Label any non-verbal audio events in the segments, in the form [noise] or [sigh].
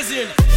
Magazine.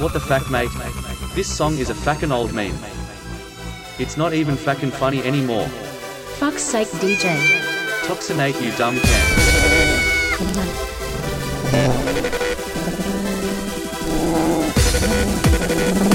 What the fuck, mate? This song is a fucking old meme. It's not even fucking funny anymore. Fuck's sake, DJ. Toxinate, you dumb cunt. [laughs]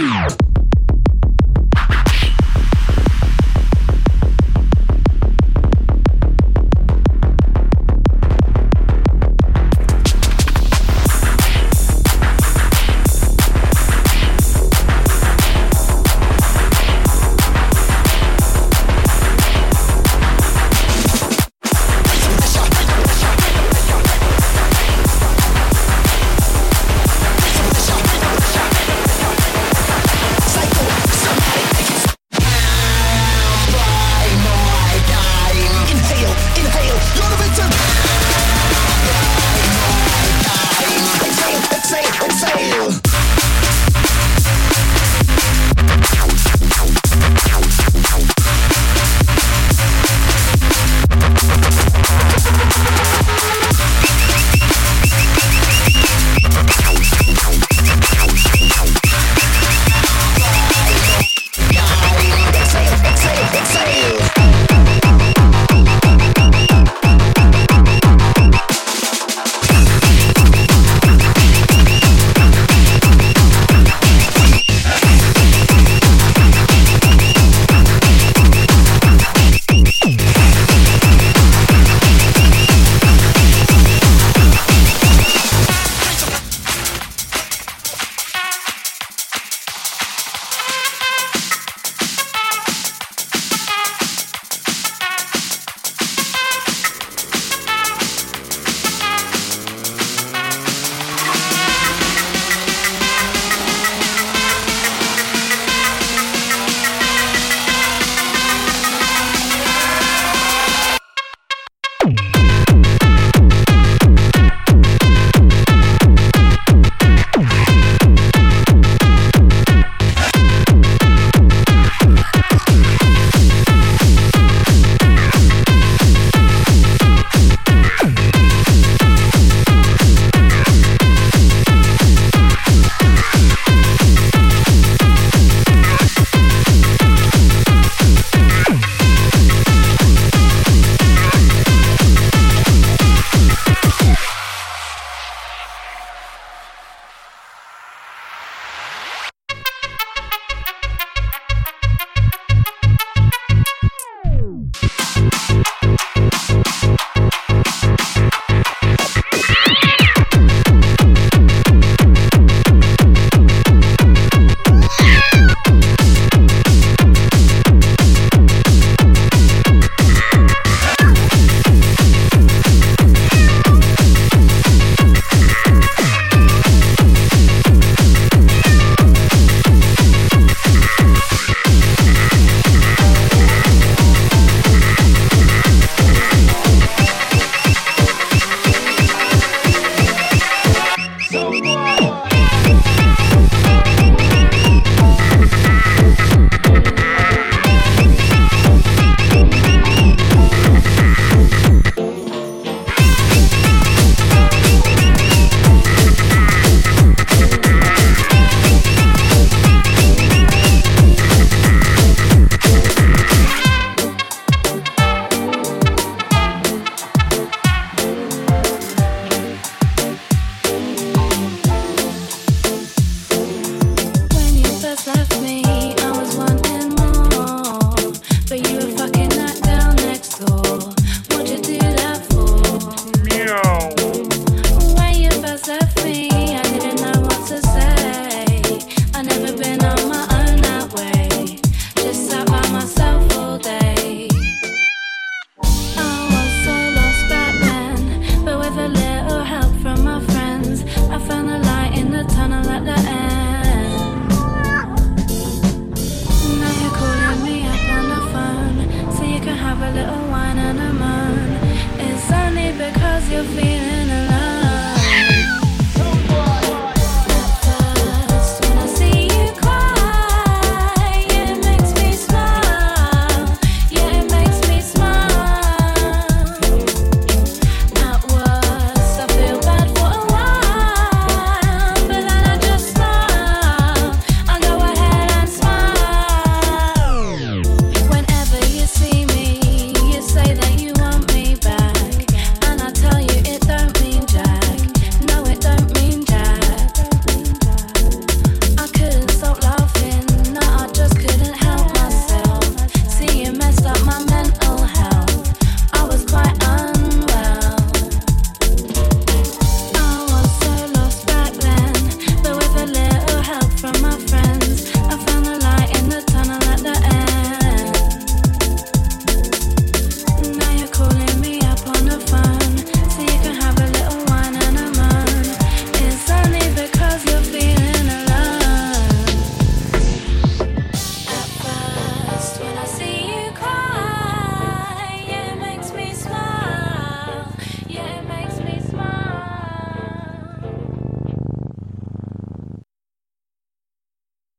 Música